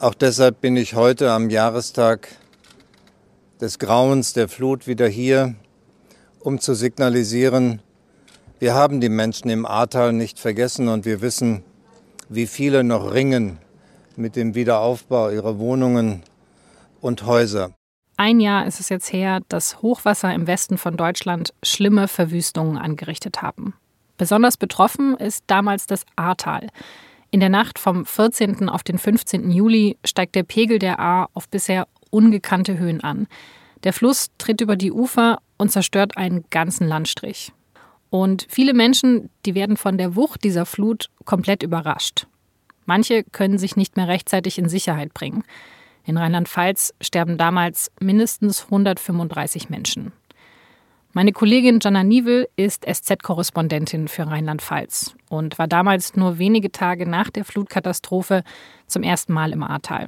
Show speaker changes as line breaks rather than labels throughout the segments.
Auch deshalb bin ich heute am Jahrestag des Grauens der Flut wieder hier, um zu signalisieren, wir haben die Menschen im Ahrtal nicht vergessen und wir wissen, wie viele noch ringen mit dem Wiederaufbau ihrer Wohnungen und Häuser.
Ein Jahr ist es jetzt her, dass Hochwasser im Westen von Deutschland schlimme Verwüstungen angerichtet haben. Besonders betroffen ist damals das Ahrtal. In der Nacht vom 14. auf den 15. Juli steigt der Pegel der Ahr auf bisher ungekannte Höhen an. Der Fluss tritt über die Ufer und zerstört einen ganzen Landstrich. Und viele Menschen, die werden von der Wucht dieser Flut komplett überrascht. Manche können sich nicht mehr rechtzeitig in Sicherheit bringen. In Rheinland-Pfalz sterben damals mindestens 135 Menschen. Meine Kollegin Jana Niewel ist SZ-Korrespondentin für Rheinland-Pfalz und war damals nur wenige Tage nach der Flutkatastrophe zum ersten Mal im Ahrtal.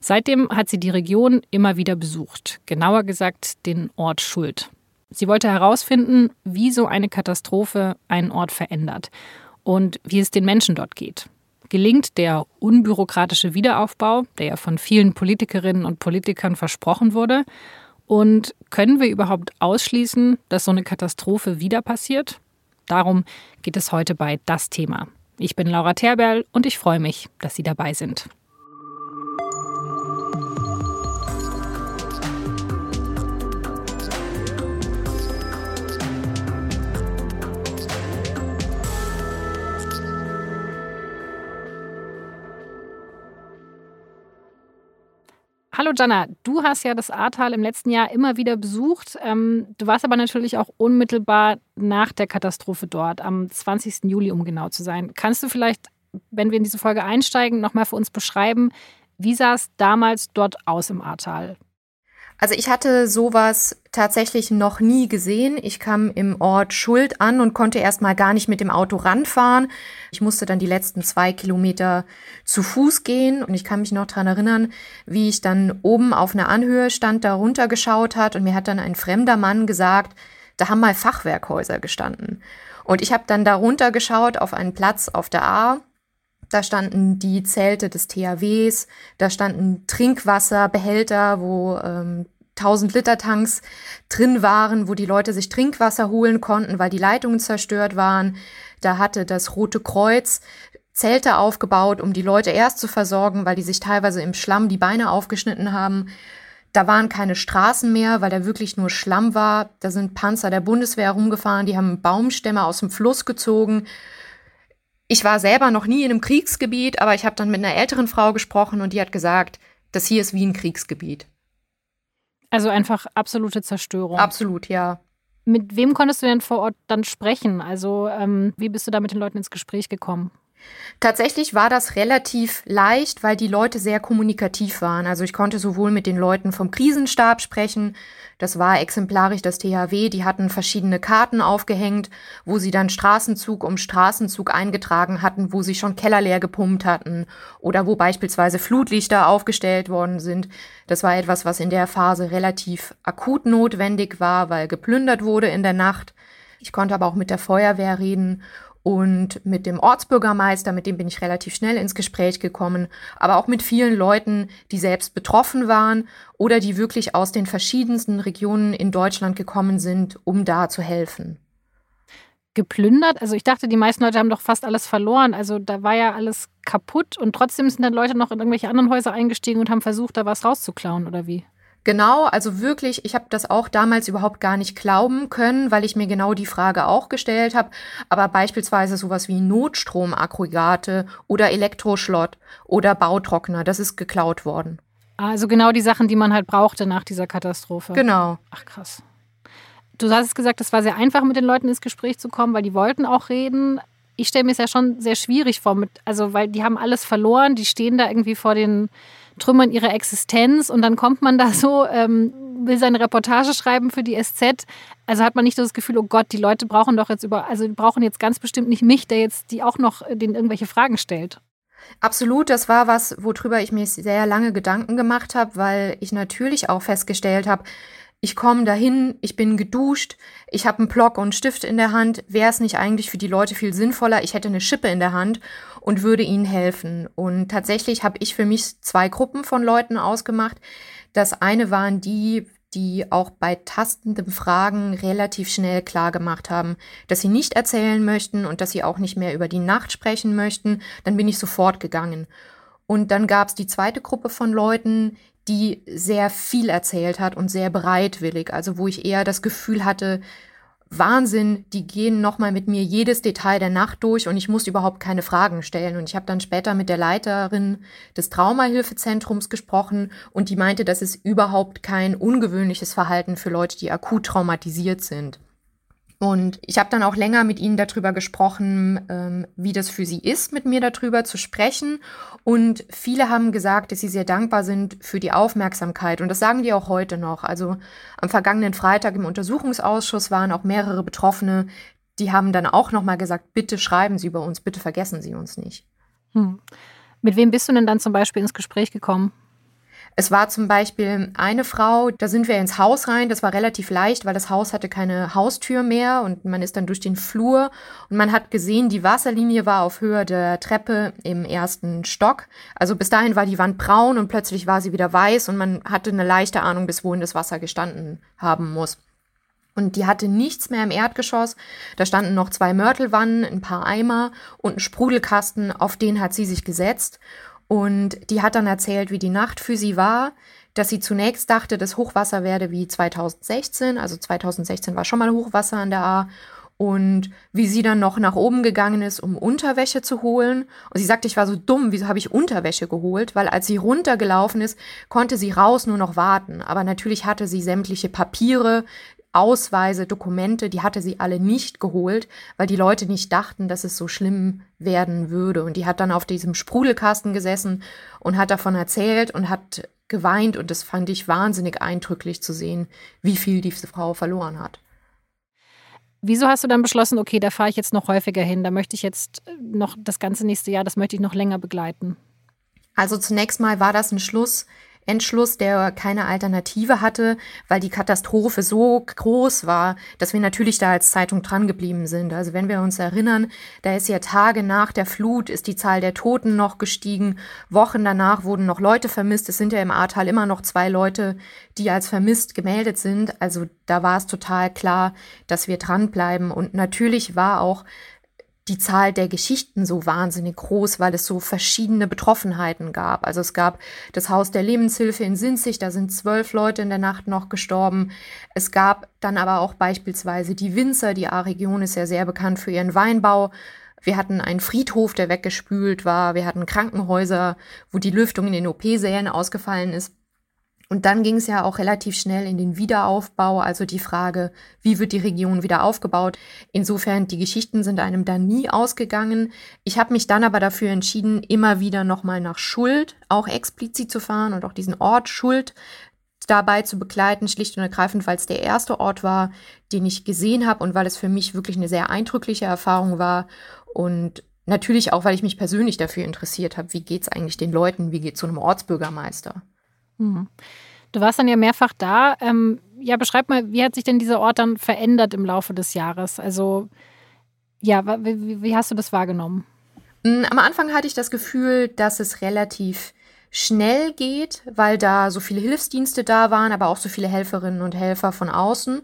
Seitdem hat sie die Region immer wieder besucht, genauer gesagt den Ort Schuld. Sie wollte herausfinden, wie so eine Katastrophe einen Ort verändert und wie es den Menschen dort geht. Gelingt der unbürokratische Wiederaufbau, der ja von vielen Politikerinnen und Politikern versprochen wurde? Und können wir überhaupt ausschließen, dass so eine Katastrophe wieder passiert? Darum geht es heute bei Das Thema. Ich bin Laura Terberl und ich freue mich, dass Sie dabei sind. Hallo Jana, du hast ja das Ahrtal im letzten Jahr immer wieder besucht. Ähm, du warst aber natürlich auch unmittelbar nach der Katastrophe dort, am 20. Juli, um genau zu sein. Kannst du vielleicht, wenn wir in diese Folge einsteigen, nochmal für uns beschreiben, wie sah es damals dort aus im Ahrtal?
Also ich hatte sowas tatsächlich noch nie gesehen. Ich kam im Ort Schuld an und konnte erstmal gar nicht mit dem Auto ranfahren. Ich musste dann die letzten zwei Kilometer zu Fuß gehen und ich kann mich noch dran erinnern, wie ich dann oben auf einer Anhöhe stand, da runtergeschaut hat und mir hat dann ein fremder Mann gesagt, da haben mal Fachwerkhäuser gestanden. Und ich habe dann da runtergeschaut auf einen Platz auf der A da standen die Zelte des THWs, da standen Trinkwasserbehälter, wo ähm, 1000 Liter Tanks drin waren, wo die Leute sich Trinkwasser holen konnten, weil die Leitungen zerstört waren. Da hatte das Rote Kreuz Zelte aufgebaut, um die Leute erst zu versorgen, weil die sich teilweise im Schlamm die Beine aufgeschnitten haben. Da waren keine Straßen mehr, weil da wirklich nur Schlamm war. Da sind Panzer der Bundeswehr rumgefahren, die haben Baumstämme aus dem Fluss gezogen ich war selber noch nie in einem Kriegsgebiet, aber ich habe dann mit einer älteren Frau gesprochen und die hat gesagt, das hier ist wie ein Kriegsgebiet.
Also einfach absolute Zerstörung.
Absolut, ja.
Mit wem konntest du denn vor Ort dann sprechen? Also ähm, wie bist du da mit den Leuten ins Gespräch gekommen?
Tatsächlich war das relativ leicht, weil die Leute sehr kommunikativ waren. Also ich konnte sowohl mit den Leuten vom Krisenstab sprechen, das war exemplarisch das THW, die hatten verschiedene Karten aufgehängt, wo sie dann Straßenzug um Straßenzug eingetragen hatten, wo sie schon Keller leer gepumpt hatten oder wo beispielsweise Flutlichter aufgestellt worden sind. Das war etwas, was in der Phase relativ akut notwendig war, weil geplündert wurde in der Nacht. Ich konnte aber auch mit der Feuerwehr reden und mit dem Ortsbürgermeister, mit dem bin ich relativ schnell ins Gespräch gekommen, aber auch mit vielen Leuten, die selbst betroffen waren oder die wirklich aus den verschiedensten Regionen in Deutschland gekommen sind, um da zu helfen.
Geplündert? Also ich dachte, die meisten Leute haben doch fast alles verloren. Also da war ja alles kaputt und trotzdem sind dann Leute noch in irgendwelche anderen Häuser eingestiegen und haben versucht, da was rauszuklauen oder wie?
Genau, also wirklich, ich habe das auch damals überhaupt gar nicht glauben können, weil ich mir genau die Frage auch gestellt habe. Aber beispielsweise sowas wie Notstromaggregate oder Elektroschlott oder Bautrockner, das ist geklaut worden.
Also genau die Sachen, die man halt brauchte nach dieser Katastrophe.
Genau.
Ach krass. Du hast gesagt, es war sehr einfach, mit den Leuten ins Gespräch zu kommen, weil die wollten auch reden. Ich stelle mir es ja schon sehr schwierig vor, mit, also weil die haben alles verloren, die stehen da irgendwie vor den Trümmern ihrer Existenz und dann kommt man da so, ähm, will seine Reportage schreiben für die SZ. Also hat man nicht so das Gefühl, oh Gott, die Leute brauchen doch jetzt über, also die brauchen jetzt ganz bestimmt nicht mich, der jetzt die auch noch den irgendwelche Fragen stellt.
Absolut, das war was, worüber ich mir sehr lange Gedanken gemacht habe, weil ich natürlich auch festgestellt habe, ich komme dahin, ich bin geduscht, ich habe einen Block und einen Stift in der Hand. Wäre es nicht eigentlich für die Leute viel sinnvoller, ich hätte eine Schippe in der Hand und würde ihnen helfen. Und tatsächlich habe ich für mich zwei Gruppen von Leuten ausgemacht. Das eine waren die, die auch bei tastenden Fragen relativ schnell klar gemacht haben, dass sie nicht erzählen möchten und dass sie auch nicht mehr über die Nacht sprechen möchten. Dann bin ich sofort gegangen. Und dann gab es die zweite Gruppe von Leuten, die sehr viel erzählt hat und sehr bereitwillig. Also wo ich eher das Gefühl hatte, Wahnsinn, die gehen nochmal mit mir jedes Detail der Nacht durch und ich muss überhaupt keine Fragen stellen. Und ich habe dann später mit der Leiterin des Traumahilfezentrums gesprochen und die meinte, das ist überhaupt kein ungewöhnliches Verhalten für Leute, die akut traumatisiert sind. Und ich habe dann auch länger mit ihnen darüber gesprochen, ähm, wie das für sie ist, mit mir darüber zu sprechen. Und viele haben gesagt, dass sie sehr dankbar sind für die Aufmerksamkeit. Und das sagen die auch heute noch. Also am vergangenen Freitag im Untersuchungsausschuss waren auch mehrere Betroffene, die haben dann auch nochmal gesagt, bitte schreiben Sie über uns, bitte vergessen Sie uns nicht.
Hm. Mit wem bist du denn dann zum Beispiel ins Gespräch gekommen?
Es war zum Beispiel eine Frau, da sind wir ins Haus rein. Das war relativ leicht, weil das Haus hatte keine Haustür mehr und man ist dann durch den Flur und man hat gesehen, die Wasserlinie war auf Höhe der Treppe im ersten Stock. Also bis dahin war die Wand braun und plötzlich war sie wieder weiß und man hatte eine leichte Ahnung, bis wohin das Wasser gestanden haben muss. Und die hatte nichts mehr im Erdgeschoss. Da standen noch zwei Mörtelwannen, ein paar Eimer und ein Sprudelkasten, auf den hat sie sich gesetzt. Und die hat dann erzählt, wie die Nacht für sie war, dass sie zunächst dachte, das Hochwasser werde wie 2016. Also 2016 war schon mal Hochwasser an der A. Und wie sie dann noch nach oben gegangen ist, um Unterwäsche zu holen. Und sie sagte, ich war so dumm, wieso habe ich Unterwäsche geholt? Weil als sie runtergelaufen ist, konnte sie raus nur noch warten. Aber natürlich hatte sie sämtliche Papiere, Ausweise, Dokumente, die hatte sie alle nicht geholt, weil die Leute nicht dachten, dass es so schlimm werden würde. Und die hat dann auf diesem Sprudelkasten gesessen und hat davon erzählt und hat geweint. Und das fand ich wahnsinnig eindrücklich zu sehen, wie viel diese Frau verloren hat.
Wieso hast du dann beschlossen, okay, da fahre ich jetzt noch häufiger hin, da möchte ich jetzt noch das ganze nächste Jahr, das möchte ich noch länger begleiten?
Also zunächst mal war das ein Schluss, Entschluss, der keine Alternative hatte, weil die Katastrophe so groß war, dass wir natürlich da als Zeitung dran geblieben sind. Also wenn wir uns erinnern, da ist ja Tage nach der Flut ist die Zahl der Toten noch gestiegen. Wochen danach wurden noch Leute vermisst. Es sind ja im Ahrtal immer noch zwei Leute, die als vermisst gemeldet sind. Also da war es total klar, dass wir dranbleiben. Und natürlich war auch die Zahl der Geschichten so wahnsinnig groß, weil es so verschiedene Betroffenheiten gab. Also es gab das Haus der Lebenshilfe in Sinzig, da sind zwölf Leute in der Nacht noch gestorben. Es gab dann aber auch beispielsweise die Winzer, die A-Region ist ja sehr bekannt für ihren Weinbau. Wir hatten einen Friedhof, der weggespült war. Wir hatten Krankenhäuser, wo die Lüftung in den OP-Sälen ausgefallen ist. Und dann ging es ja auch relativ schnell in den Wiederaufbau, also die Frage, wie wird die Region wieder aufgebaut. Insofern, die Geschichten sind einem da nie ausgegangen. Ich habe mich dann aber dafür entschieden, immer wieder nochmal nach Schuld auch explizit zu fahren und auch diesen Ort Schuld dabei zu begleiten, schlicht und ergreifend, weil es der erste Ort war, den ich gesehen habe und weil es für mich wirklich eine sehr eindrückliche Erfahrung war. Und natürlich auch, weil ich mich persönlich dafür interessiert habe, wie geht es eigentlich den Leuten, wie geht es so einem Ortsbürgermeister.
Mhm. Du warst dann ja mehrfach da. Ähm, ja, beschreib mal, wie hat sich denn dieser Ort dann verändert im Laufe des Jahres? Also, ja, wie, wie hast du das wahrgenommen?
Mm, am Anfang hatte ich das Gefühl, dass es relativ schnell geht, weil da so viele Hilfsdienste da waren, aber auch so viele Helferinnen und Helfer von außen.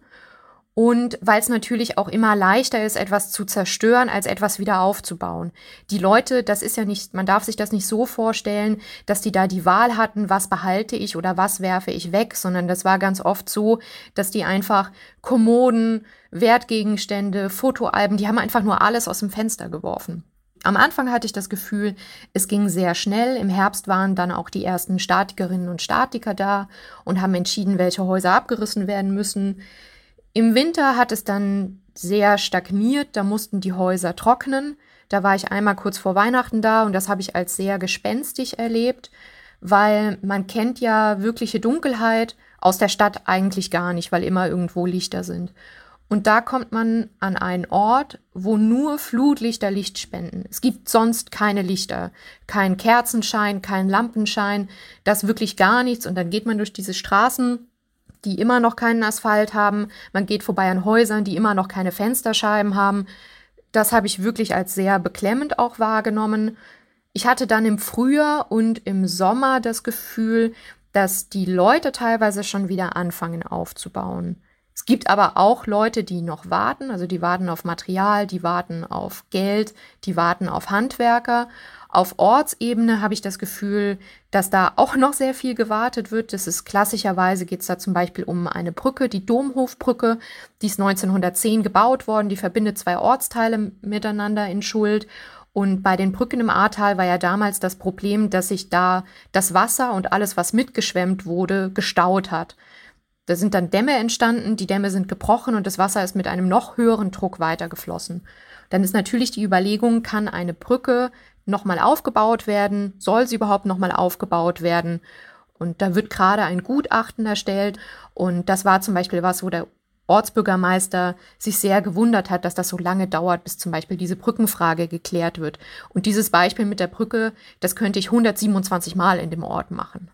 Und weil es natürlich auch immer leichter ist, etwas zu zerstören, als etwas wieder aufzubauen. Die Leute, das ist ja nicht, man darf sich das nicht so vorstellen, dass die da die Wahl hatten, was behalte ich oder was werfe ich weg, sondern das war ganz oft so, dass die einfach Kommoden, Wertgegenstände, Fotoalben, die haben einfach nur alles aus dem Fenster geworfen. Am Anfang hatte ich das Gefühl, es ging sehr schnell. Im Herbst waren dann auch die ersten Statikerinnen und Statiker da und haben entschieden, welche Häuser abgerissen werden müssen. Im Winter hat es dann sehr stagniert, da mussten die Häuser trocknen. Da war ich einmal kurz vor Weihnachten da und das habe ich als sehr gespenstig erlebt, weil man kennt ja wirkliche Dunkelheit aus der Stadt eigentlich gar nicht, weil immer irgendwo Lichter sind. Und da kommt man an einen Ort, wo nur Flutlichter Licht spenden. Es gibt sonst keine Lichter, kein Kerzenschein, kein Lampenschein, das wirklich gar nichts. Und dann geht man durch diese Straßen die immer noch keinen Asphalt haben. Man geht vorbei an Häusern, die immer noch keine Fensterscheiben haben. Das habe ich wirklich als sehr beklemmend auch wahrgenommen. Ich hatte dann im Frühjahr und im Sommer das Gefühl, dass die Leute teilweise schon wieder anfangen aufzubauen. Es gibt aber auch Leute, die noch warten, also die warten auf Material, die warten auf Geld, die warten auf Handwerker. Auf Ortsebene habe ich das Gefühl, dass da auch noch sehr viel gewartet wird. Das ist klassischerweise geht es da zum Beispiel um eine Brücke, die Domhofbrücke, die ist 1910 gebaut worden, die verbindet zwei Ortsteile miteinander in Schuld. Und bei den Brücken im Ahrtal war ja damals das Problem, dass sich da das Wasser und alles, was mitgeschwemmt wurde, gestaut hat. Da sind dann Dämme entstanden, die Dämme sind gebrochen und das Wasser ist mit einem noch höheren Druck weitergeflossen. Dann ist natürlich die Überlegung, kann eine Brücke nochmal aufgebaut werden? Soll sie überhaupt nochmal aufgebaut werden? Und da wird gerade ein Gutachten erstellt. Und das war zum Beispiel was, wo der Ortsbürgermeister sich sehr gewundert hat, dass das so lange dauert, bis zum Beispiel diese Brückenfrage geklärt wird. Und dieses Beispiel mit der Brücke, das könnte ich 127 Mal in dem Ort machen.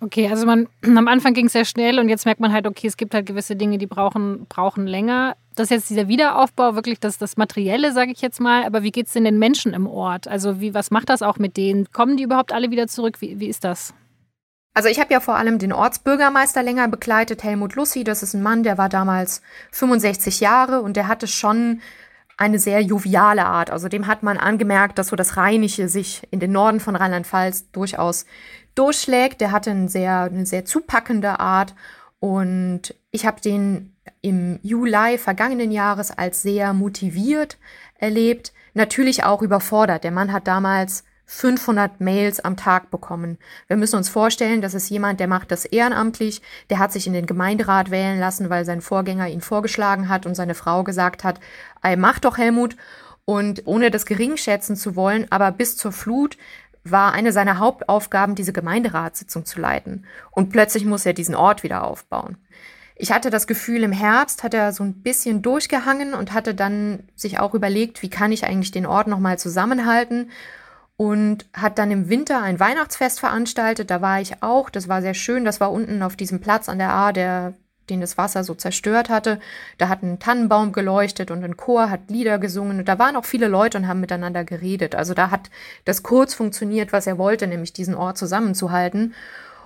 Okay, also man, am Anfang ging es sehr schnell und jetzt merkt man halt, okay, es gibt halt gewisse Dinge, die brauchen, brauchen länger. Das ist jetzt dieser Wiederaufbau, wirklich das, das Materielle, sage ich jetzt mal. Aber wie geht es denn den Menschen im Ort? Also wie, was macht das auch mit denen? Kommen die überhaupt alle wieder zurück? Wie, wie ist das?
Also ich habe ja vor allem den Ortsbürgermeister länger begleitet, Helmut Lussi. Das ist ein Mann, der war damals 65 Jahre und der hatte schon eine sehr joviale Art. Also dem hat man angemerkt, dass so das Rheinische sich in den Norden von Rheinland-Pfalz durchaus durchschlägt. Der hatte eine sehr, eine sehr zupackende Art und ich habe den im Juli vergangenen Jahres als sehr motiviert erlebt, natürlich auch überfordert. Der Mann hat damals 500 Mails am Tag bekommen. Wir müssen uns vorstellen, das ist jemand, der macht das ehrenamtlich, der hat sich in den Gemeinderat wählen lassen, weil sein Vorgänger ihn vorgeschlagen hat und seine Frau gesagt hat, ey, mach doch Helmut. Und ohne das gering schätzen zu wollen, aber bis zur Flut war eine seiner Hauptaufgaben, diese Gemeinderatssitzung zu leiten. Und plötzlich muss er diesen Ort wieder aufbauen. Ich hatte das Gefühl, im Herbst hat er so ein bisschen durchgehangen und hatte dann sich auch überlegt, wie kann ich eigentlich den Ort nochmal zusammenhalten und hat dann im Winter ein Weihnachtsfest veranstaltet. Da war ich auch. Das war sehr schön. Das war unten auf diesem Platz an der A, der den das Wasser so zerstört hatte. Da hat ein Tannenbaum geleuchtet und ein Chor hat Lieder gesungen und da waren auch viele Leute und haben miteinander geredet. Also da hat das kurz funktioniert, was er wollte, nämlich diesen Ort zusammenzuhalten.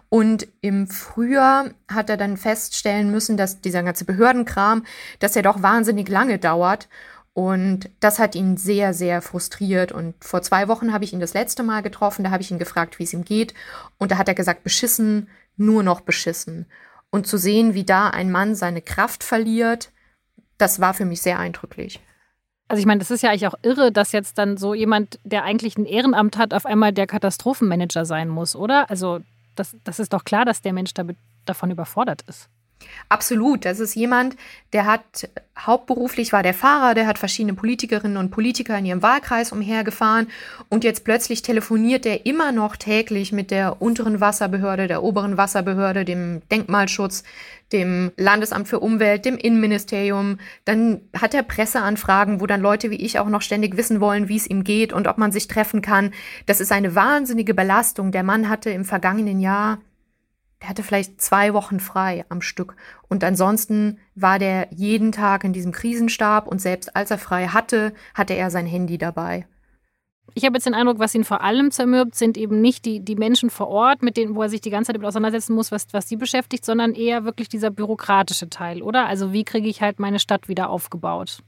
Und im Frühjahr hat er dann feststellen müssen, dass dieser ganze Behördenkram, dass er doch wahnsinnig lange dauert. Und das hat ihn sehr, sehr frustriert. Und vor zwei Wochen habe ich ihn das letzte Mal getroffen. Da habe ich ihn gefragt, wie es ihm geht. Und da hat er gesagt, beschissen, nur noch beschissen. Und zu sehen, wie da ein Mann seine Kraft verliert, das war für mich sehr eindrücklich.
Also ich meine, das ist ja eigentlich auch irre, dass jetzt dann so jemand, der eigentlich ein Ehrenamt hat, auf einmal der Katastrophenmanager sein muss, oder? Also das, das ist doch klar, dass der Mensch damit, davon überfordert ist.
Absolut. Das ist jemand, der hat hauptberuflich war der Fahrer, der hat verschiedene Politikerinnen und Politiker in ihrem Wahlkreis umhergefahren und jetzt plötzlich telefoniert er immer noch täglich mit der unteren Wasserbehörde, der oberen Wasserbehörde, dem Denkmalschutz, dem Landesamt für Umwelt, dem Innenministerium. Dann hat er Presseanfragen, wo dann Leute wie ich auch noch ständig wissen wollen, wie es ihm geht und ob man sich treffen kann. Das ist eine wahnsinnige Belastung. Der Mann hatte im vergangenen Jahr der hatte vielleicht zwei Wochen frei am Stück. Und ansonsten war der jeden Tag in diesem Krisenstab und selbst als er frei hatte, hatte er sein Handy dabei.
Ich habe jetzt den Eindruck, was ihn vor allem zermürbt, sind eben nicht die, die Menschen vor Ort, mit denen, wo er sich die ganze Zeit damit auseinandersetzen muss, was, was die beschäftigt, sondern eher wirklich dieser bürokratische Teil, oder? Also wie kriege ich halt meine Stadt wieder aufgebaut?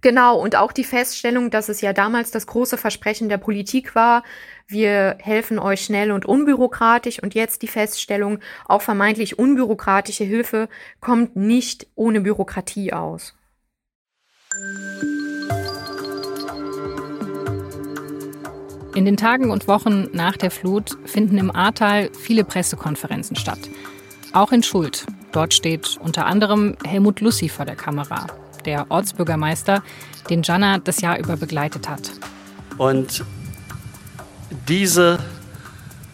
Genau, und auch die Feststellung, dass es ja damals das große Versprechen der Politik war, wir helfen euch schnell und unbürokratisch und jetzt die Feststellung, auch vermeintlich unbürokratische Hilfe kommt nicht ohne Bürokratie aus.
In den Tagen und Wochen nach der Flut finden im Ahrtal viele Pressekonferenzen statt. Auch in Schuld. Dort steht unter anderem Helmut Lussi vor der Kamera der Ortsbürgermeister, den Jana das Jahr über begleitet hat.
Und diese,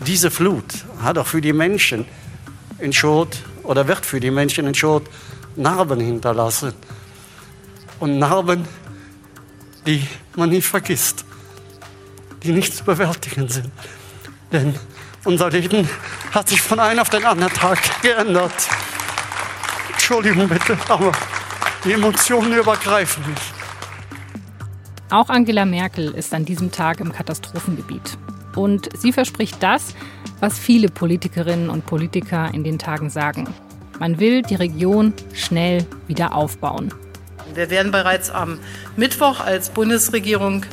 diese Flut hat auch für die Menschen in Schot oder wird für die Menschen in Schot Narben hinterlassen. Und Narben, die man nie vergisst, die nicht zu bewältigen sind. Denn unser Leben hat sich von einem auf den anderen Tag geändert. Entschuldigung bitte, aber die Emotionen übergreifen mich.
Auch Angela Merkel ist an diesem Tag im Katastrophengebiet. Und sie verspricht das, was viele Politikerinnen und Politiker in den Tagen sagen. Man will die Region schnell wieder aufbauen.
Wir werden bereits am Mittwoch als Bundesregierung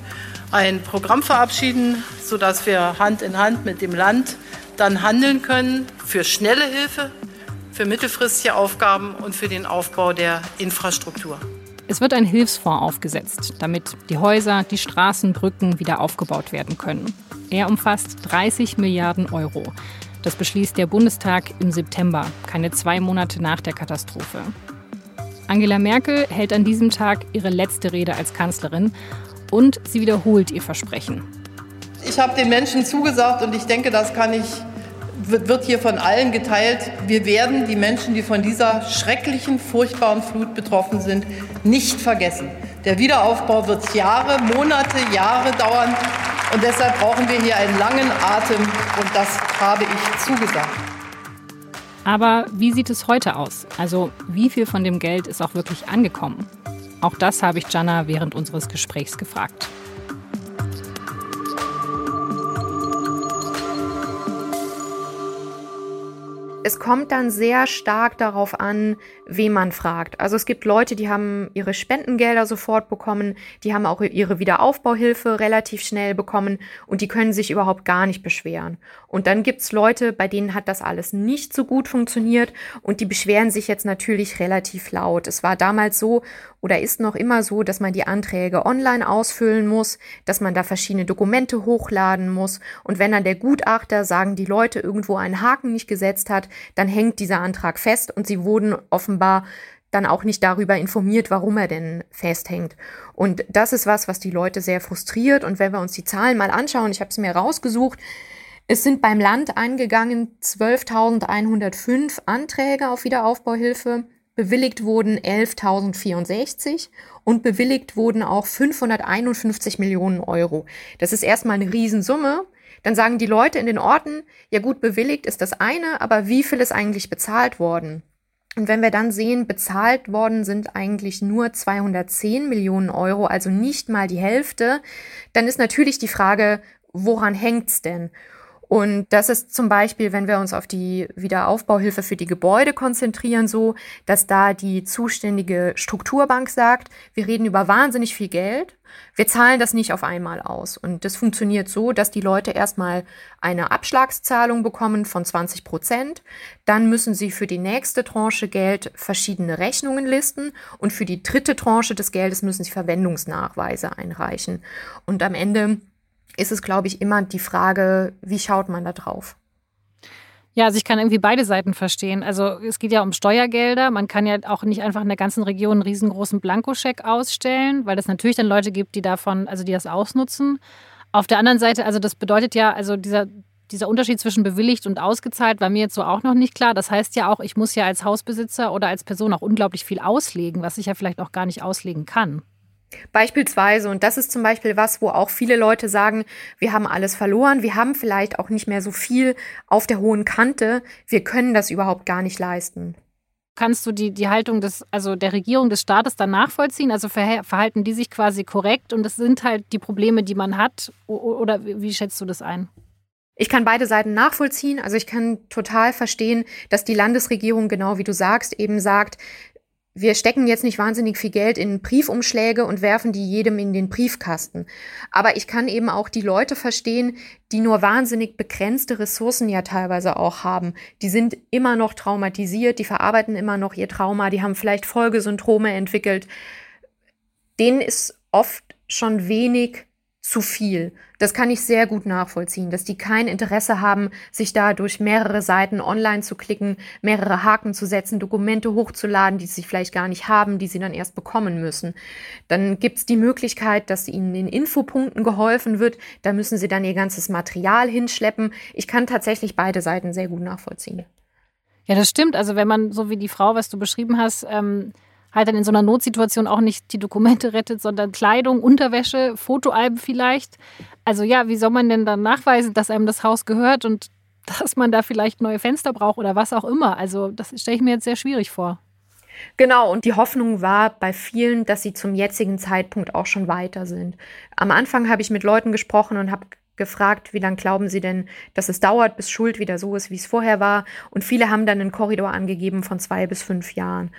ein Programm verabschieden, sodass wir Hand in Hand mit dem Land dann handeln können für schnelle Hilfe, für mittelfristige Aufgaben und für den Aufbau der Infrastruktur.
Es wird ein Hilfsfonds aufgesetzt, damit die Häuser, die Straßen, Brücken wieder aufgebaut werden können. Er umfasst 30 Milliarden Euro. Das beschließt der Bundestag im September, keine zwei Monate nach der Katastrophe. Angela Merkel hält an diesem Tag ihre letzte Rede als Kanzlerin und sie wiederholt ihr Versprechen.
Ich habe den Menschen zugesagt und ich denke, das kann ich, wird hier von allen geteilt. Wir werden die Menschen, die von dieser schrecklichen, furchtbaren Flut betroffen sind, nicht vergessen. Der Wiederaufbau wird Jahre, Monate, Jahre dauern und deshalb brauchen wir hier einen langen Atem und das habe ich zugesagt.
Aber wie sieht es heute aus? Also wie viel von dem Geld ist auch wirklich angekommen? Auch das habe ich Jana während unseres Gesprächs gefragt.
Es kommt dann sehr stark darauf an, wen man fragt. Also es gibt Leute, die haben ihre Spendengelder sofort bekommen, die haben auch ihre Wiederaufbauhilfe relativ schnell bekommen und die können sich überhaupt gar nicht beschweren. Und dann gibt's Leute, bei denen hat das alles nicht so gut funktioniert und die beschweren sich jetzt natürlich relativ laut. Es war damals so oder ist noch immer so, dass man die Anträge online ausfüllen muss, dass man da verschiedene Dokumente hochladen muss und wenn dann der Gutachter, sagen die Leute, irgendwo einen Haken nicht gesetzt hat, dann hängt dieser Antrag fest und sie wurden offenbar dann auch nicht darüber informiert, warum er denn festhängt. Und das ist was, was die Leute sehr frustriert. Und wenn wir uns die Zahlen mal anschauen, ich habe es mir rausgesucht, es sind beim Land eingegangen 12.105 Anträge auf Wiederaufbauhilfe, bewilligt wurden 11.064 und bewilligt wurden auch 551 Millionen Euro. Das ist erstmal eine Riesensumme, dann sagen die Leute in den Orten, ja gut, bewilligt ist das eine, aber wie viel ist eigentlich bezahlt worden? Und wenn wir dann sehen, bezahlt worden sind eigentlich nur 210 Millionen Euro, also nicht mal die Hälfte, dann ist natürlich die Frage, woran hängt's denn? Und das ist zum Beispiel, wenn wir uns auf die Wiederaufbauhilfe für die Gebäude konzentrieren, so, dass da die zuständige Strukturbank sagt, wir reden über wahnsinnig viel Geld, wir zahlen das nicht auf einmal aus. Und das funktioniert so, dass die Leute erstmal eine Abschlagszahlung bekommen von 20 Prozent, dann müssen sie für die nächste Tranche Geld verschiedene Rechnungen listen und für die dritte Tranche des Geldes müssen sie Verwendungsnachweise einreichen. Und am Ende ist es, glaube ich, immer die Frage, wie schaut man da drauf?
Ja, also ich kann irgendwie beide Seiten verstehen. Also es geht ja um Steuergelder. Man kann ja auch nicht einfach in der ganzen Region einen riesengroßen Blankoscheck ausstellen, weil es natürlich dann Leute gibt, die davon, also die das ausnutzen. Auf der anderen Seite, also das bedeutet ja, also dieser, dieser Unterschied zwischen bewilligt und ausgezahlt war mir jetzt so auch noch nicht klar. Das heißt ja auch, ich muss ja als Hausbesitzer oder als Person auch unglaublich viel auslegen, was ich ja vielleicht auch gar nicht auslegen kann.
Beispielsweise, und das ist zum Beispiel was, wo auch viele Leute sagen, wir haben alles verloren, wir haben vielleicht auch nicht mehr so viel auf der hohen Kante, wir können das überhaupt gar nicht leisten.
Kannst du die, die Haltung des, also der Regierung des Staates dann nachvollziehen? Also verhalten die sich quasi korrekt und das sind halt die Probleme, die man hat? Oder wie schätzt du das ein?
Ich kann beide Seiten nachvollziehen. Also ich kann total verstehen, dass die Landesregierung, genau wie du sagst, eben sagt, wir stecken jetzt nicht wahnsinnig viel Geld in Briefumschläge und werfen die jedem in den Briefkasten. Aber ich kann eben auch die Leute verstehen, die nur wahnsinnig begrenzte Ressourcen ja teilweise auch haben. Die sind immer noch traumatisiert, die verarbeiten immer noch ihr Trauma, die haben vielleicht Folgesyndrome entwickelt. Denen ist oft schon wenig zu viel. Das kann ich sehr gut nachvollziehen, dass die kein Interesse haben, sich da durch mehrere Seiten online zu klicken, mehrere Haken zu setzen, Dokumente hochzuladen, die sie vielleicht gar nicht haben, die sie dann erst bekommen müssen. Dann gibt es die Möglichkeit, dass ihnen in Infopunkten geholfen wird. Da müssen sie dann ihr ganzes Material hinschleppen. Ich kann tatsächlich beide Seiten sehr gut nachvollziehen.
Ja, das stimmt. Also wenn man, so wie die Frau, was du beschrieben hast, ähm halt dann in so einer Notsituation auch nicht die Dokumente rettet, sondern Kleidung, Unterwäsche, Fotoalben vielleicht. Also ja, wie soll man denn dann nachweisen, dass einem das Haus gehört und dass man da vielleicht neue Fenster braucht oder was auch immer? Also das stelle ich mir jetzt sehr schwierig vor.
Genau, und die Hoffnung war bei vielen, dass sie zum jetzigen Zeitpunkt auch schon weiter sind. Am Anfang habe ich mit Leuten gesprochen und habe gefragt, wie lange glauben sie denn, dass es dauert, bis Schuld wieder so ist, wie es vorher war. Und viele haben dann einen Korridor angegeben von zwei bis fünf Jahren.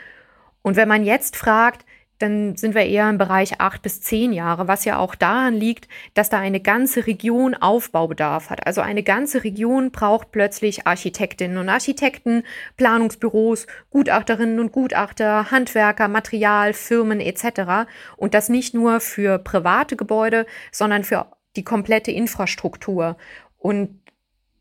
Und wenn man jetzt fragt, dann sind wir eher im Bereich acht bis zehn Jahre, was ja auch daran liegt, dass da eine ganze Region Aufbaubedarf hat. Also eine ganze Region braucht plötzlich Architektinnen und Architekten, Planungsbüros, Gutachterinnen und Gutachter, Handwerker, Material, Firmen etc. Und das nicht nur für private Gebäude, sondern für die komplette Infrastruktur. Und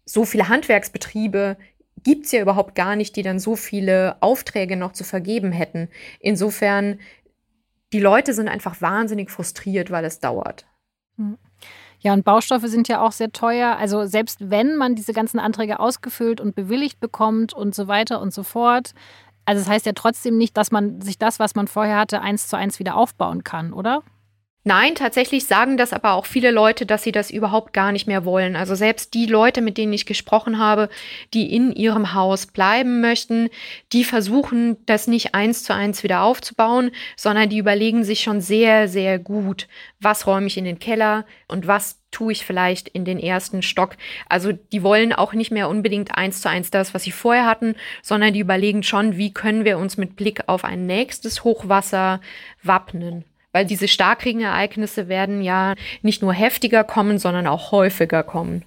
so viele Handwerksbetriebe gibt es ja überhaupt gar nicht, die dann so viele Aufträge noch zu vergeben hätten. Insofern die Leute sind einfach wahnsinnig frustriert, weil es dauert.
Hm. Ja, und Baustoffe sind ja auch sehr teuer. Also selbst wenn man diese ganzen Anträge ausgefüllt und bewilligt bekommt und so weiter und so fort. Also das heißt ja trotzdem nicht, dass man sich das, was man vorher hatte, eins zu eins wieder aufbauen kann, oder?
Nein, tatsächlich sagen das aber auch viele Leute, dass sie das überhaupt gar nicht mehr wollen. Also selbst die Leute, mit denen ich gesprochen habe, die in ihrem Haus bleiben möchten, die versuchen, das nicht eins zu eins wieder aufzubauen, sondern die überlegen sich schon sehr, sehr gut, was räume ich in den Keller und was tue ich vielleicht in den ersten Stock. Also die wollen auch nicht mehr unbedingt eins zu eins das, was sie vorher hatten, sondern die überlegen schon, wie können wir uns mit Blick auf ein nächstes Hochwasser wappnen weil diese Starkregenereignisse werden ja nicht nur heftiger kommen, sondern auch häufiger kommen.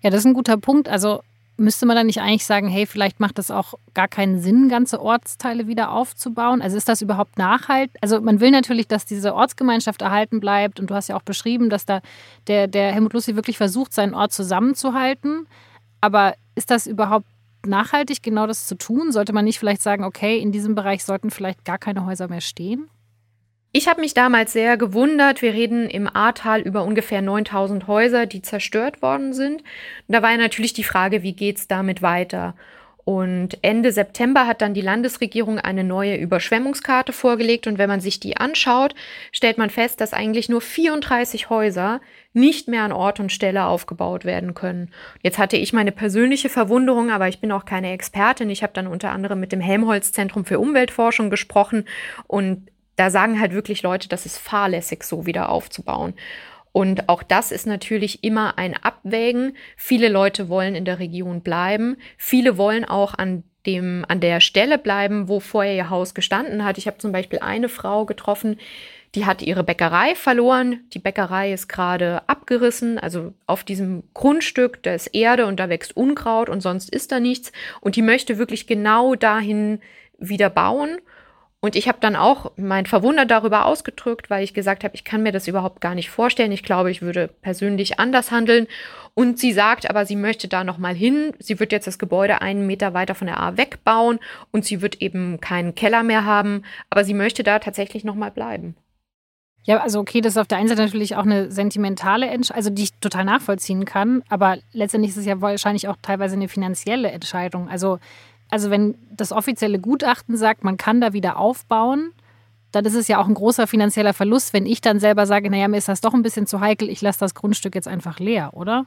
Ja, das ist ein guter Punkt. Also müsste man dann nicht eigentlich sagen, hey, vielleicht macht es auch gar keinen Sinn, ganze Ortsteile wieder aufzubauen? Also ist das überhaupt nachhaltig? Also man will natürlich, dass diese Ortsgemeinschaft erhalten bleibt und du hast ja auch beschrieben, dass da der, der Helmut Lussi wirklich versucht, seinen Ort zusammenzuhalten. Aber ist das überhaupt nachhaltig, genau das zu tun? Sollte man nicht vielleicht sagen, okay, in diesem Bereich sollten vielleicht gar keine Häuser mehr stehen?
Ich habe mich damals sehr gewundert. Wir reden im Ahrtal über ungefähr 9000 Häuser, die zerstört worden sind. Und da war ja natürlich die Frage, wie geht's damit weiter? Und Ende September hat dann die Landesregierung eine neue Überschwemmungskarte vorgelegt. Und wenn man sich die anschaut, stellt man fest, dass eigentlich nur 34 Häuser nicht mehr an Ort und Stelle aufgebaut werden können. Jetzt hatte ich meine persönliche Verwunderung, aber ich bin auch keine Expertin. Ich habe dann unter anderem mit dem Helmholtz-Zentrum für Umweltforschung gesprochen und da sagen halt wirklich Leute, das ist fahrlässig, so wieder aufzubauen. Und auch das ist natürlich immer ein Abwägen. Viele Leute wollen in der Region bleiben. Viele wollen auch an dem, an der Stelle bleiben, wo vorher ihr Haus gestanden hat. Ich habe zum Beispiel eine Frau getroffen, die hat ihre Bäckerei verloren. Die Bäckerei ist gerade abgerissen. Also auf diesem Grundstück, da ist Erde und da wächst Unkraut und sonst ist da nichts. Und die möchte wirklich genau dahin wieder bauen. Und ich habe dann auch mein Verwunder darüber ausgedrückt, weil ich gesagt habe, ich kann mir das überhaupt gar nicht vorstellen. Ich glaube, ich würde persönlich anders handeln. Und sie sagt aber, sie möchte da noch mal hin. Sie wird jetzt das Gebäude einen Meter weiter von der A wegbauen und sie wird eben keinen Keller mehr haben. Aber sie möchte da tatsächlich noch mal bleiben.
Ja, also okay, das ist auf der einen Seite natürlich auch eine sentimentale Entscheidung, also die ich total nachvollziehen kann, aber letztendlich ist es ja wahrscheinlich auch teilweise eine finanzielle Entscheidung. Also also wenn das offizielle Gutachten sagt, man kann da wieder aufbauen, dann ist es ja auch ein großer finanzieller Verlust, wenn ich dann selber sage, naja, mir ist das doch ein bisschen zu heikel, ich lasse das Grundstück jetzt einfach leer, oder?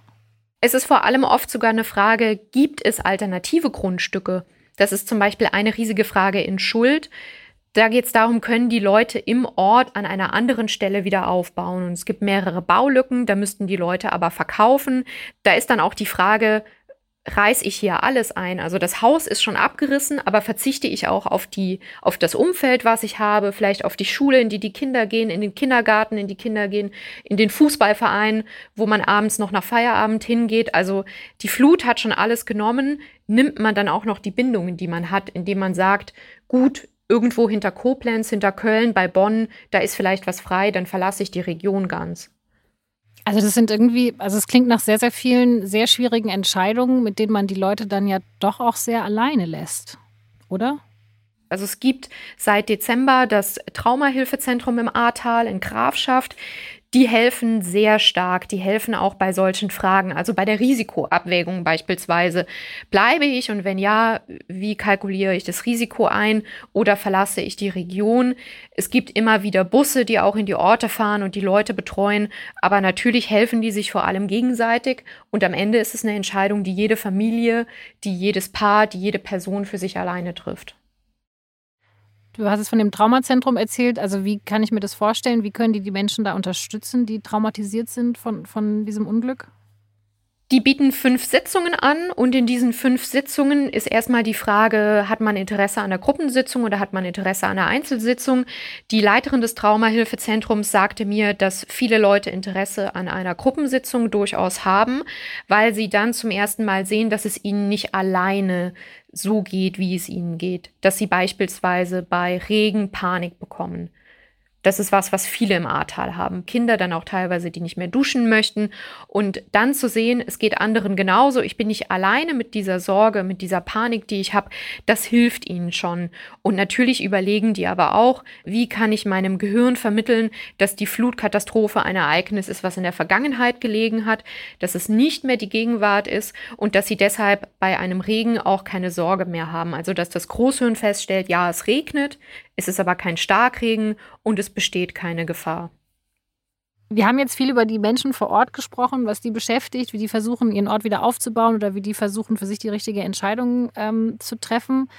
Es ist vor allem oft sogar eine Frage, gibt es alternative Grundstücke? Das ist zum Beispiel eine riesige Frage in Schuld. Da geht es darum, können die Leute im Ort an einer anderen Stelle wieder aufbauen? Und es gibt mehrere Baulücken, da müssten die Leute aber verkaufen. Da ist dann auch die Frage, reiß ich hier alles ein. Also das Haus ist schon abgerissen, aber verzichte ich auch auf die, auf das Umfeld, was ich habe, vielleicht auf die Schule, in die die Kinder gehen, in den Kindergarten, in die Kinder gehen, in den Fußballverein, wo man abends noch nach Feierabend hingeht. Also die Flut hat schon alles genommen. Nimmt man dann auch noch die Bindungen, die man hat, indem man sagt, gut, irgendwo hinter Koblenz, hinter Köln, bei Bonn, da ist vielleicht was frei, dann verlasse ich die Region ganz.
Also das sind irgendwie, also es klingt nach sehr, sehr vielen sehr schwierigen Entscheidungen, mit denen man die Leute dann ja doch auch sehr alleine lässt, oder?
Also es gibt seit Dezember das Traumahilfezentrum im Ahrtal in Grafschaft die helfen sehr stark. Die helfen auch bei solchen Fragen, also bei der Risikoabwägung beispielsweise. Bleibe ich und wenn ja, wie kalkuliere ich das Risiko ein oder verlasse ich die Region? Es gibt immer wieder Busse, die auch in die Orte fahren und die Leute betreuen, aber natürlich helfen die sich vor allem gegenseitig und am Ende ist es eine Entscheidung, die jede Familie, die jedes Paar, die jede Person für sich alleine trifft.
Du hast es von dem Traumazentrum erzählt. Also wie kann ich mir das vorstellen? Wie können die die Menschen da unterstützen, die traumatisiert sind von, von diesem Unglück?
Die bieten fünf Sitzungen an und in diesen fünf Sitzungen ist erstmal die Frage, hat man Interesse an einer Gruppensitzung oder hat man Interesse an einer Einzelsitzung? Die Leiterin des Traumahilfezentrums sagte mir, dass viele Leute Interesse an einer Gruppensitzung durchaus haben, weil sie dann zum ersten Mal sehen, dass es ihnen nicht alleine so geht, wie es ihnen geht, dass sie beispielsweise bei Regen Panik bekommen das ist was, was viele im Ahrtal haben. Kinder dann auch teilweise, die nicht mehr duschen möchten. Und dann zu sehen, es geht anderen genauso. Ich bin nicht alleine mit dieser Sorge, mit dieser Panik, die ich habe. Das hilft ihnen schon. Und natürlich überlegen die aber auch, wie kann ich meinem Gehirn vermitteln, dass die Flutkatastrophe ein Ereignis ist, was in der Vergangenheit gelegen hat, dass es nicht mehr die Gegenwart ist und dass sie deshalb bei einem Regen auch keine Sorge mehr haben. Also, dass das Großhirn feststellt, ja, es regnet, es ist aber kein Starkregen und es besteht keine Gefahr.
Wir haben jetzt viel über die Menschen vor Ort gesprochen, was die beschäftigt, wie die versuchen, ihren Ort wieder aufzubauen oder wie die versuchen, für sich die richtige Entscheidung ähm, zu treffen.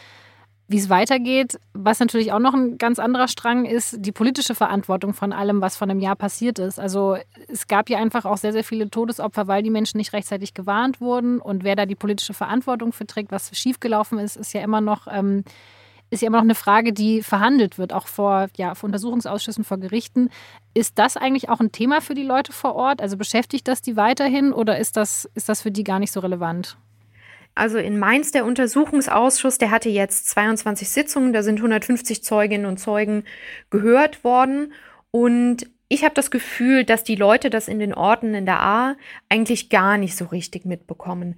Wie es weitergeht, was natürlich auch noch ein ganz anderer Strang ist, die politische Verantwortung von allem, was von einem Jahr passiert ist. Also es gab ja einfach auch sehr, sehr viele Todesopfer, weil die Menschen nicht rechtzeitig gewarnt wurden. Und wer da die politische Verantwortung für trägt, was schiefgelaufen ist, ist ja immer noch ähm, ist ja immer noch eine Frage, die verhandelt wird, auch vor, ja, vor Untersuchungsausschüssen, vor Gerichten. Ist das eigentlich auch ein Thema für die Leute vor Ort? Also beschäftigt das die weiterhin oder ist das, ist das für die gar nicht so relevant?
Also in Mainz der Untersuchungsausschuss, der hatte jetzt 22 Sitzungen, da sind 150 Zeuginnen und Zeugen gehört worden. Und ich habe das Gefühl, dass die Leute das in den Orten in der A eigentlich gar nicht so richtig mitbekommen.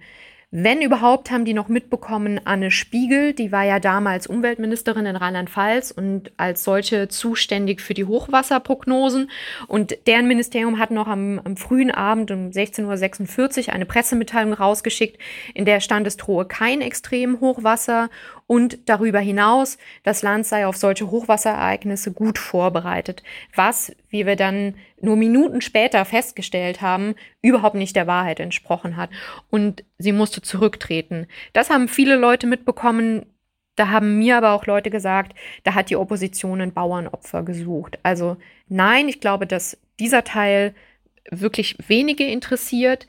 Wenn überhaupt, haben die noch mitbekommen, Anne Spiegel, die war ja damals Umweltministerin in Rheinland-Pfalz und als solche zuständig für die Hochwasserprognosen. Und deren Ministerium hat noch am, am frühen Abend um 16.46 Uhr eine Pressemitteilung rausgeschickt, in der stand, es drohe kein extrem Hochwasser und darüber hinaus, das Land sei auf solche Hochwasserereignisse gut vorbereitet, was, wie wir dann nur Minuten später festgestellt haben, überhaupt nicht der Wahrheit entsprochen hat. Und sie musste zurücktreten. Das haben viele Leute mitbekommen. Da haben mir aber auch Leute gesagt, da hat die Opposition ein Bauernopfer gesucht. Also nein, ich glaube, dass dieser Teil wirklich wenige interessiert.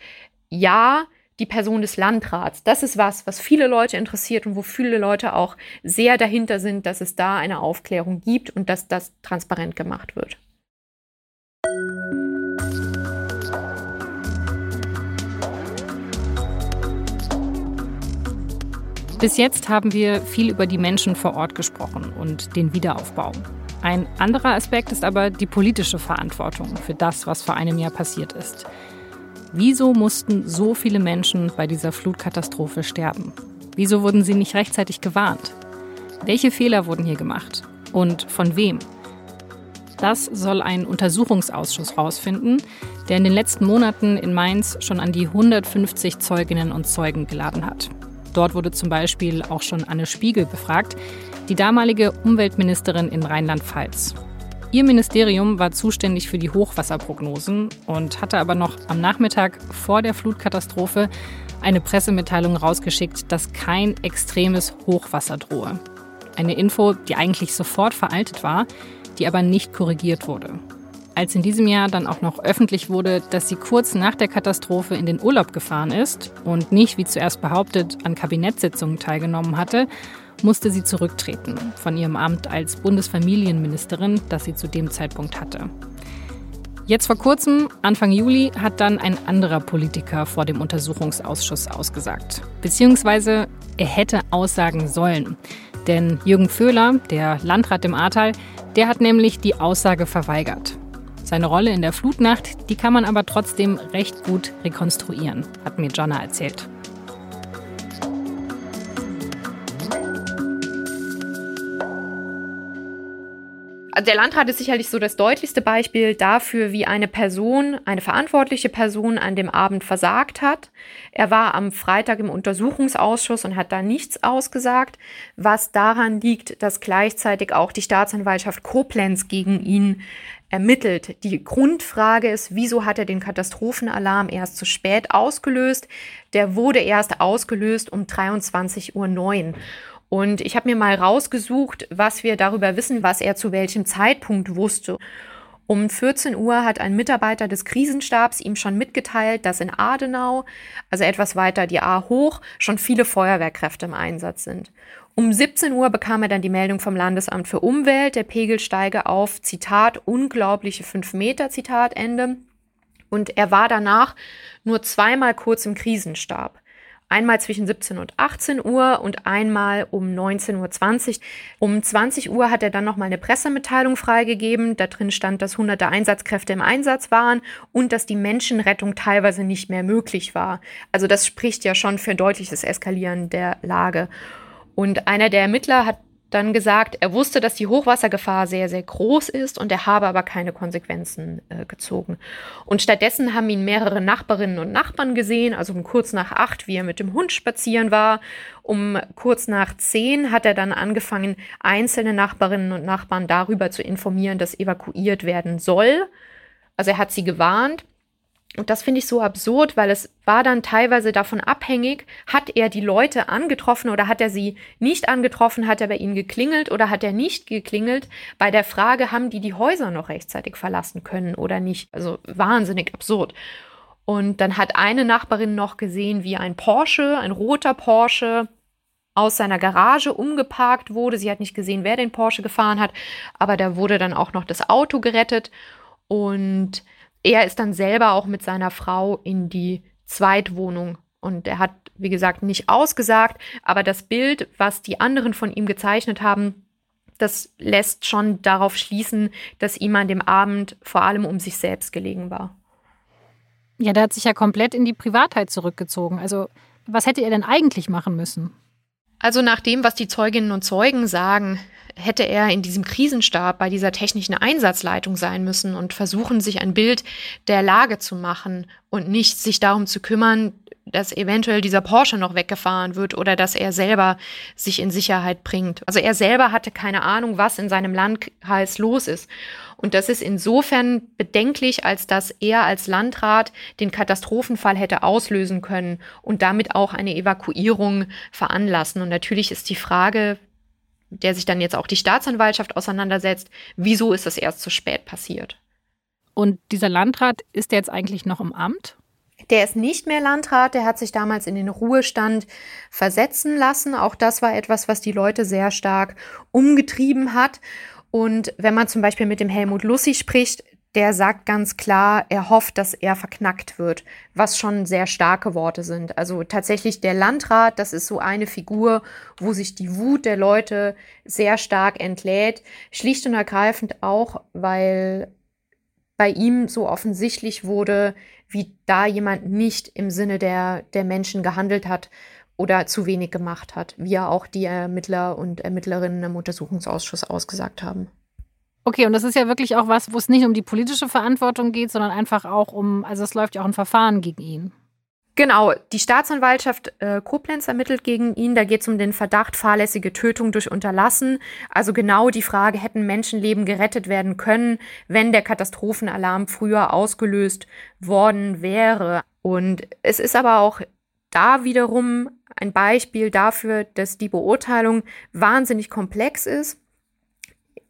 Ja, die Person des Landrats. Das ist was, was viele Leute interessiert und wo viele Leute auch sehr dahinter sind, dass es da eine Aufklärung gibt und dass das transparent gemacht wird.
Bis jetzt haben wir viel über die Menschen vor Ort gesprochen und den Wiederaufbau. Ein anderer Aspekt ist aber die politische Verantwortung für das, was vor einem Jahr passiert ist. Wieso mussten so viele Menschen bei dieser Flutkatastrophe sterben? Wieso wurden sie nicht rechtzeitig gewarnt? Welche Fehler wurden hier gemacht? Und von wem? Das soll ein Untersuchungsausschuss herausfinden, der in den letzten Monaten in Mainz schon an die 150 Zeuginnen und Zeugen geladen hat. Dort wurde zum Beispiel auch schon Anne Spiegel befragt, die damalige Umweltministerin in Rheinland-Pfalz. Ihr Ministerium war zuständig für die Hochwasserprognosen und hatte aber noch am Nachmittag vor der Flutkatastrophe eine Pressemitteilung rausgeschickt, dass kein extremes Hochwasser drohe. Eine Info, die eigentlich sofort veraltet war, die aber nicht korrigiert wurde. Als in diesem Jahr dann auch noch öffentlich wurde, dass sie kurz nach der Katastrophe in den Urlaub gefahren ist und nicht, wie zuerst behauptet, an Kabinettssitzungen teilgenommen hatte, musste sie zurücktreten von ihrem Amt als Bundesfamilienministerin, das sie zu dem Zeitpunkt hatte. Jetzt vor kurzem, Anfang Juli, hat dann ein anderer Politiker vor dem Untersuchungsausschuss ausgesagt. Beziehungsweise er hätte aussagen sollen. Denn Jürgen Föhler, der Landrat im Ahrtal, der hat nämlich die Aussage verweigert. Seine Rolle in der Flutnacht, die kann man aber trotzdem recht gut rekonstruieren, hat mir Jana erzählt.
Also der Landrat ist sicherlich so das deutlichste Beispiel dafür, wie eine Person, eine verantwortliche Person an dem Abend versagt hat. Er war am Freitag im Untersuchungsausschuss und hat da nichts ausgesagt, was daran liegt, dass gleichzeitig auch die Staatsanwaltschaft Koblenz gegen ihn ermittelt. Die Grundfrage ist, wieso hat er den Katastrophenalarm erst zu spät ausgelöst? Der wurde erst ausgelöst um 23.09 Uhr. Und ich habe mir mal rausgesucht, was wir darüber wissen, was er zu welchem Zeitpunkt wusste. Um 14 Uhr hat ein Mitarbeiter des Krisenstabs ihm schon mitgeteilt, dass in Adenau, also etwas weiter die A hoch, schon viele Feuerwehrkräfte im Einsatz sind. Um 17 Uhr bekam er dann die Meldung vom Landesamt für Umwelt, der Pegel steige auf, Zitat, unglaubliche 5 Meter, Zitat, Ende. Und er war danach nur zweimal kurz im Krisenstab. Einmal zwischen 17 und 18 Uhr und einmal um 19.20 Uhr. Um 20 Uhr hat er dann nochmal eine Pressemitteilung freigegeben. Da drin stand, dass hunderte Einsatzkräfte im Einsatz waren und dass die Menschenrettung teilweise nicht mehr möglich war. Also das spricht ja schon für ein deutliches Eskalieren der Lage. Und einer der Ermittler hat dann gesagt, er wusste, dass die Hochwassergefahr sehr, sehr groß ist und er habe aber keine Konsequenzen äh, gezogen. Und stattdessen haben ihn mehrere Nachbarinnen und Nachbarn gesehen, also um kurz nach acht, wie er mit dem Hund spazieren war. Um kurz nach zehn hat er dann angefangen, einzelne Nachbarinnen und Nachbarn darüber zu informieren, dass evakuiert werden soll. Also er hat sie gewarnt. Und das finde ich so absurd, weil es war dann teilweise davon abhängig, hat er die Leute angetroffen oder hat er sie nicht angetroffen, hat er bei ihnen geklingelt oder hat er nicht geklingelt. Bei der Frage, haben die die Häuser noch rechtzeitig verlassen können oder nicht. Also wahnsinnig absurd. Und dann hat eine Nachbarin noch gesehen, wie ein Porsche, ein roter Porsche, aus seiner Garage umgeparkt wurde. Sie hat nicht gesehen, wer den Porsche gefahren hat, aber da wurde dann auch noch das Auto gerettet. Und er ist dann selber auch mit seiner Frau in die Zweitwohnung und er hat, wie gesagt, nicht ausgesagt, aber das Bild, was die anderen von ihm gezeichnet haben, das lässt schon darauf schließen, dass ihm an dem Abend vor allem um sich selbst gelegen war.
Ja, der hat sich ja komplett in die Privatheit zurückgezogen. Also, was hätte er denn eigentlich machen müssen?
Also nach dem, was die Zeuginnen und Zeugen sagen, hätte er in diesem Krisenstab bei dieser technischen Einsatzleitung sein müssen und versuchen, sich ein Bild der Lage zu machen und nicht sich darum zu kümmern, dass eventuell dieser Porsche noch weggefahren wird oder dass er selber sich in Sicherheit bringt. Also er selber hatte keine Ahnung, was in seinem Landkreis los ist. Und das ist insofern bedenklich, als dass er als Landrat den Katastrophenfall hätte auslösen können und damit auch eine Evakuierung veranlassen. Und natürlich ist die Frage, der sich dann jetzt auch die Staatsanwaltschaft auseinandersetzt, wieso ist das erst zu spät passiert.
Und dieser Landrat ist jetzt eigentlich noch im Amt?
Der ist nicht mehr Landrat, der hat sich damals in den Ruhestand versetzen lassen. Auch das war etwas, was die Leute sehr stark umgetrieben hat. Und wenn man zum Beispiel mit dem Helmut Lussi spricht, der sagt ganz klar, er hofft, dass er verknackt wird, was schon sehr starke Worte sind. Also tatsächlich der Landrat, das ist so eine Figur, wo sich die Wut der Leute sehr stark entlädt, schlicht und ergreifend auch, weil bei ihm so offensichtlich wurde, wie da jemand nicht im Sinne der, der Menschen gehandelt hat oder zu wenig gemacht hat, wie ja auch die Ermittler und Ermittlerinnen im Untersuchungsausschuss ausgesagt haben.
Okay, und das ist ja wirklich auch was, wo es nicht um die politische Verantwortung geht, sondern einfach auch um, also es läuft ja auch ein Verfahren gegen ihn.
Genau, die Staatsanwaltschaft äh, Koblenz ermittelt gegen ihn. Da geht es um den Verdacht fahrlässige Tötung durch Unterlassen. Also genau die Frage, hätten Menschenleben gerettet werden können, wenn der Katastrophenalarm früher ausgelöst worden wäre. Und es ist aber auch da wiederum ein Beispiel dafür, dass die Beurteilung wahnsinnig komplex ist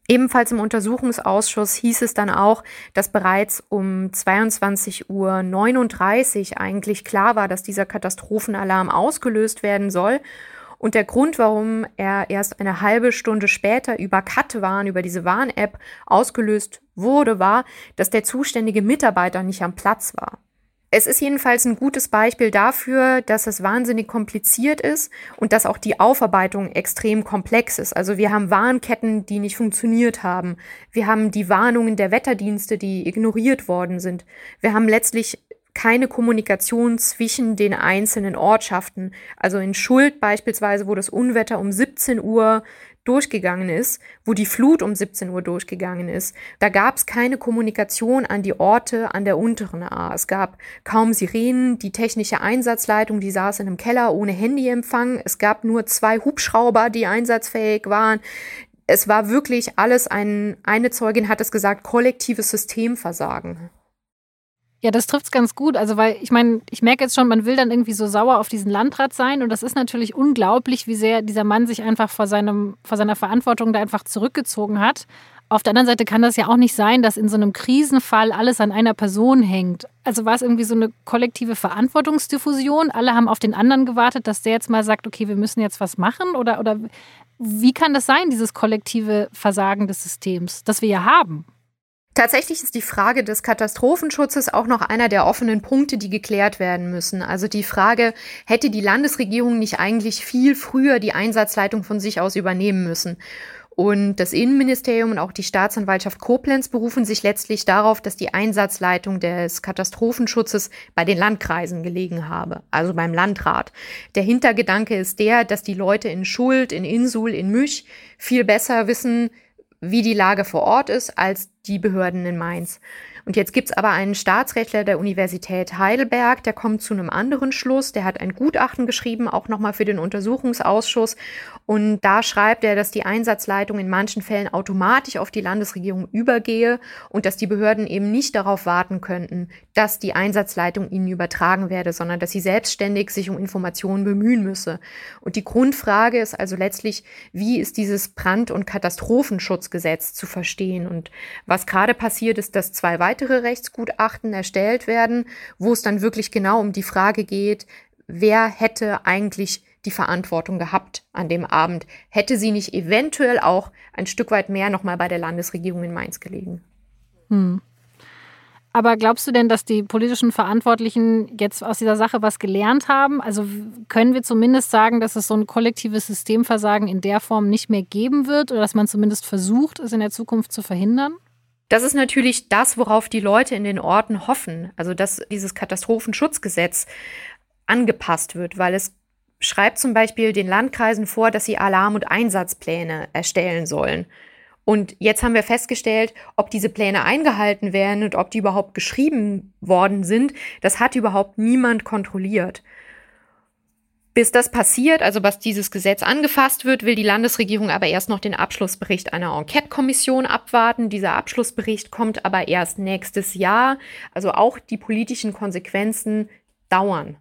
Ebenfalls im Untersuchungsausschuss hieß es dann auch, dass bereits um 22.39 Uhr eigentlich klar war, dass dieser Katastrophenalarm ausgelöst werden soll. Und der Grund, warum er erst eine halbe Stunde später über Cut-Warn, über diese Warn-App ausgelöst wurde, war, dass der zuständige Mitarbeiter nicht am Platz war. Es ist jedenfalls ein gutes Beispiel dafür, dass es wahnsinnig kompliziert ist und dass auch die Aufarbeitung extrem komplex ist. Also wir haben Warnketten, die nicht funktioniert haben. Wir haben die Warnungen der Wetterdienste, die ignoriert worden sind. Wir haben letztlich keine Kommunikation zwischen den einzelnen Ortschaften. Also in Schuld beispielsweise, wo das Unwetter um 17 Uhr durchgegangen ist, wo die Flut um 17 Uhr durchgegangen ist, da gab es keine Kommunikation an die Orte an der unteren A. Es gab kaum Sirenen, die technische Einsatzleitung, die saß in einem Keller ohne Handyempfang. Es gab nur zwei Hubschrauber, die einsatzfähig waren. Es war wirklich alles ein, eine Zeugin hat es gesagt, kollektives Systemversagen.
Ja, das trifft es ganz gut. Also, weil ich meine, ich merke jetzt schon, man will dann irgendwie so sauer auf diesen Landrat sein. Und das ist natürlich unglaublich, wie sehr dieser Mann sich einfach vor, seinem, vor seiner Verantwortung da einfach zurückgezogen hat. Auf der anderen Seite kann das ja auch nicht sein, dass in so einem Krisenfall alles an einer Person hängt. Also war es irgendwie so eine kollektive Verantwortungsdiffusion? Alle haben auf den anderen gewartet, dass der jetzt mal sagt, okay, wir müssen jetzt was machen? Oder, oder wie kann das sein, dieses kollektive Versagen des Systems, das wir ja haben?
Tatsächlich ist die Frage des Katastrophenschutzes auch noch einer der offenen Punkte, die geklärt werden müssen. Also die Frage, hätte die Landesregierung nicht eigentlich viel früher die Einsatzleitung von sich aus übernehmen müssen? Und das Innenministerium und auch die Staatsanwaltschaft Koblenz berufen sich letztlich darauf, dass die Einsatzleitung des Katastrophenschutzes bei den Landkreisen gelegen habe, also beim Landrat. Der Hintergedanke ist der, dass die Leute in Schuld, in Insul, in Müch viel besser wissen, wie die Lage vor Ort ist, als die Behörden in Mainz. Und jetzt gibt's aber einen Staatsrechtler der Universität Heidelberg, der kommt zu einem anderen Schluss. Der hat ein Gutachten geschrieben, auch nochmal für den Untersuchungsausschuss. Und da schreibt er, dass die Einsatzleitung in manchen Fällen automatisch auf die Landesregierung übergehe und dass die Behörden eben nicht darauf warten könnten, dass die Einsatzleitung ihnen übertragen werde, sondern dass sie selbstständig sich um Informationen bemühen müsse. Und die Grundfrage ist also letztlich, wie ist dieses Brand- und Katastrophenschutzgesetz zu verstehen? Und was gerade passiert ist, dass zwei weitere weitere Rechtsgutachten erstellt werden, wo es dann wirklich genau um die Frage geht, wer hätte eigentlich die Verantwortung gehabt an dem Abend? Hätte sie nicht eventuell auch ein Stück weit mehr nochmal bei der Landesregierung in Mainz gelegen? Hm.
Aber glaubst du denn, dass die politischen Verantwortlichen jetzt aus dieser Sache was gelernt haben? Also können wir zumindest sagen, dass es so ein kollektives Systemversagen in der Form nicht mehr geben wird oder dass man zumindest versucht, es in der Zukunft zu verhindern?
Das ist natürlich das, worauf die Leute in den Orten hoffen. Also, dass dieses Katastrophenschutzgesetz angepasst wird, weil es schreibt zum Beispiel den Landkreisen vor, dass sie Alarm- und Einsatzpläne erstellen sollen. Und jetzt haben wir festgestellt, ob diese Pläne eingehalten werden und ob die überhaupt geschrieben worden sind, das hat überhaupt niemand kontrolliert. Bis das passiert, also was dieses Gesetz angefasst wird, will die Landesregierung aber erst noch den Abschlussbericht einer Enquete-Kommission abwarten. Dieser Abschlussbericht kommt aber erst nächstes Jahr. Also auch die politischen Konsequenzen dauern.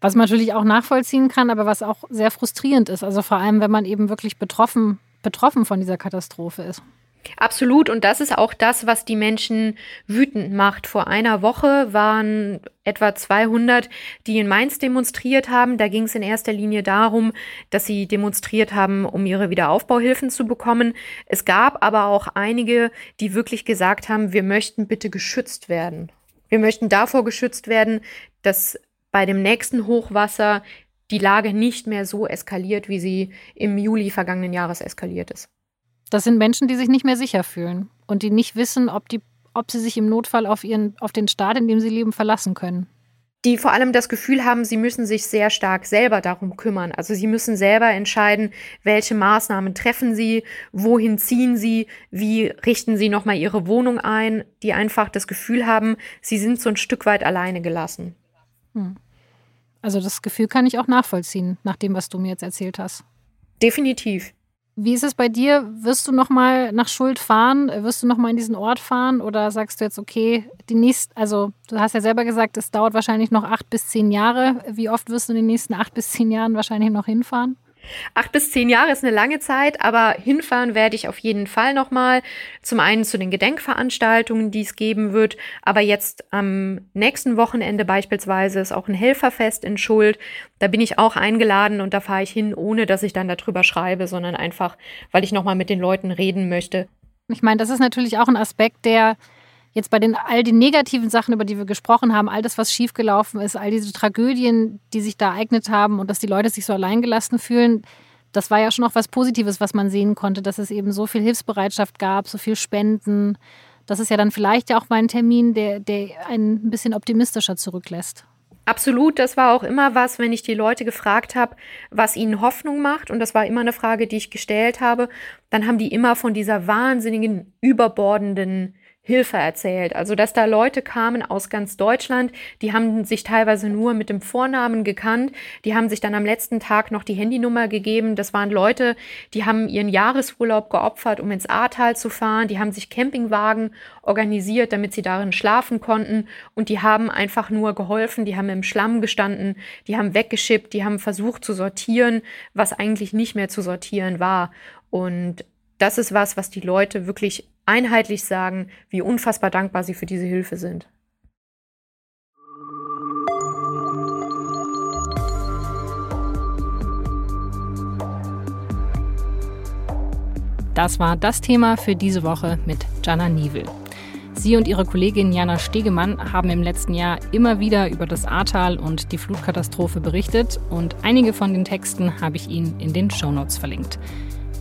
Was man natürlich auch nachvollziehen kann, aber was auch sehr frustrierend ist. Also vor allem, wenn man eben wirklich betroffen, betroffen von dieser Katastrophe ist.
Absolut. Und das ist auch das, was die Menschen wütend macht. Vor einer Woche waren etwa 200, die in Mainz demonstriert haben. Da ging es in erster Linie darum, dass sie demonstriert haben, um ihre Wiederaufbauhilfen zu bekommen. Es gab aber auch einige, die wirklich gesagt haben, wir möchten bitte geschützt werden. Wir möchten davor geschützt werden, dass bei dem nächsten Hochwasser die Lage nicht mehr so eskaliert, wie sie im Juli vergangenen Jahres eskaliert ist.
Das sind Menschen, die sich nicht mehr sicher fühlen und die nicht wissen, ob, die, ob sie sich im Notfall auf, ihren, auf den Staat, in dem sie leben, verlassen können.
Die vor allem das Gefühl haben, sie müssen sich sehr stark selber darum kümmern. Also sie müssen selber entscheiden, welche Maßnahmen treffen sie, wohin ziehen sie, wie richten sie nochmal ihre Wohnung ein, die einfach das Gefühl haben, sie sind so ein Stück weit alleine gelassen. Hm.
Also das Gefühl kann ich auch nachvollziehen, nach dem, was du mir jetzt erzählt hast.
Definitiv.
Wie ist es bei dir? Wirst du noch mal nach Schuld fahren? Wirst du noch mal in diesen Ort fahren? Oder sagst du jetzt, okay, die nächste, also du hast ja selber gesagt, es dauert wahrscheinlich noch acht bis zehn Jahre. Wie oft wirst du in den nächsten acht bis zehn Jahren wahrscheinlich noch hinfahren?
Acht bis zehn Jahre ist eine lange Zeit, aber hinfahren werde ich auf jeden Fall nochmal. Zum einen zu den Gedenkveranstaltungen, die es geben wird, aber jetzt am nächsten Wochenende beispielsweise ist auch ein Helferfest in Schuld. Da bin ich auch eingeladen und da fahre ich hin, ohne dass ich dann darüber schreibe, sondern einfach, weil ich nochmal mit den Leuten reden möchte.
Ich meine, das ist natürlich auch ein Aspekt, der jetzt bei den all den negativen Sachen, über die wir gesprochen haben, all das, was schiefgelaufen ist, all diese Tragödien, die sich da ereignet haben und dass die Leute sich so alleingelassen fühlen, das war ja schon auch was Positives, was man sehen konnte, dass es eben so viel Hilfsbereitschaft gab, so viel Spenden. Das ist ja dann vielleicht ja auch mal ein Termin, der, der einen ein bisschen optimistischer zurücklässt.
Absolut, das war auch immer was, wenn ich die Leute gefragt habe, was ihnen Hoffnung macht, und das war immer eine Frage, die ich gestellt habe, dann haben die immer von dieser wahnsinnigen, überbordenden Hilfe erzählt. Also, dass da Leute kamen aus ganz Deutschland, die haben sich teilweise nur mit dem Vornamen gekannt, die haben sich dann am letzten Tag noch die Handynummer gegeben. Das waren Leute, die haben ihren Jahresurlaub geopfert, um ins Ahrtal zu fahren, die haben sich Campingwagen organisiert, damit sie darin schlafen konnten und die haben einfach nur geholfen, die haben im Schlamm gestanden, die haben weggeschippt, die haben versucht zu sortieren, was eigentlich nicht mehr zu sortieren war. Und das ist was, was die Leute wirklich einheitlich sagen, wie unfassbar dankbar sie für diese Hilfe sind.
Das war das Thema für diese Woche mit Jana Niewel. Sie und ihre Kollegin Jana Stegemann haben im letzten Jahr immer wieder über das Ahrtal und die Flutkatastrophe berichtet und einige von den Texten habe ich Ihnen in den Shownotes verlinkt.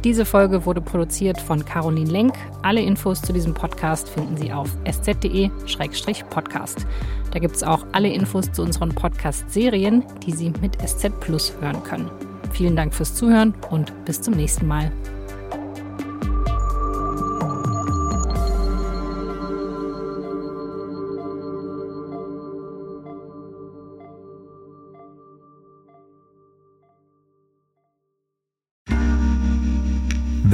Diese Folge wurde produziert von Caroline Lenk. Alle Infos zu diesem Podcast finden Sie auf sz.de-podcast. Da gibt es auch alle Infos zu unseren Podcast-Serien, die Sie mit SZ Plus hören können. Vielen Dank fürs Zuhören und bis zum nächsten Mal.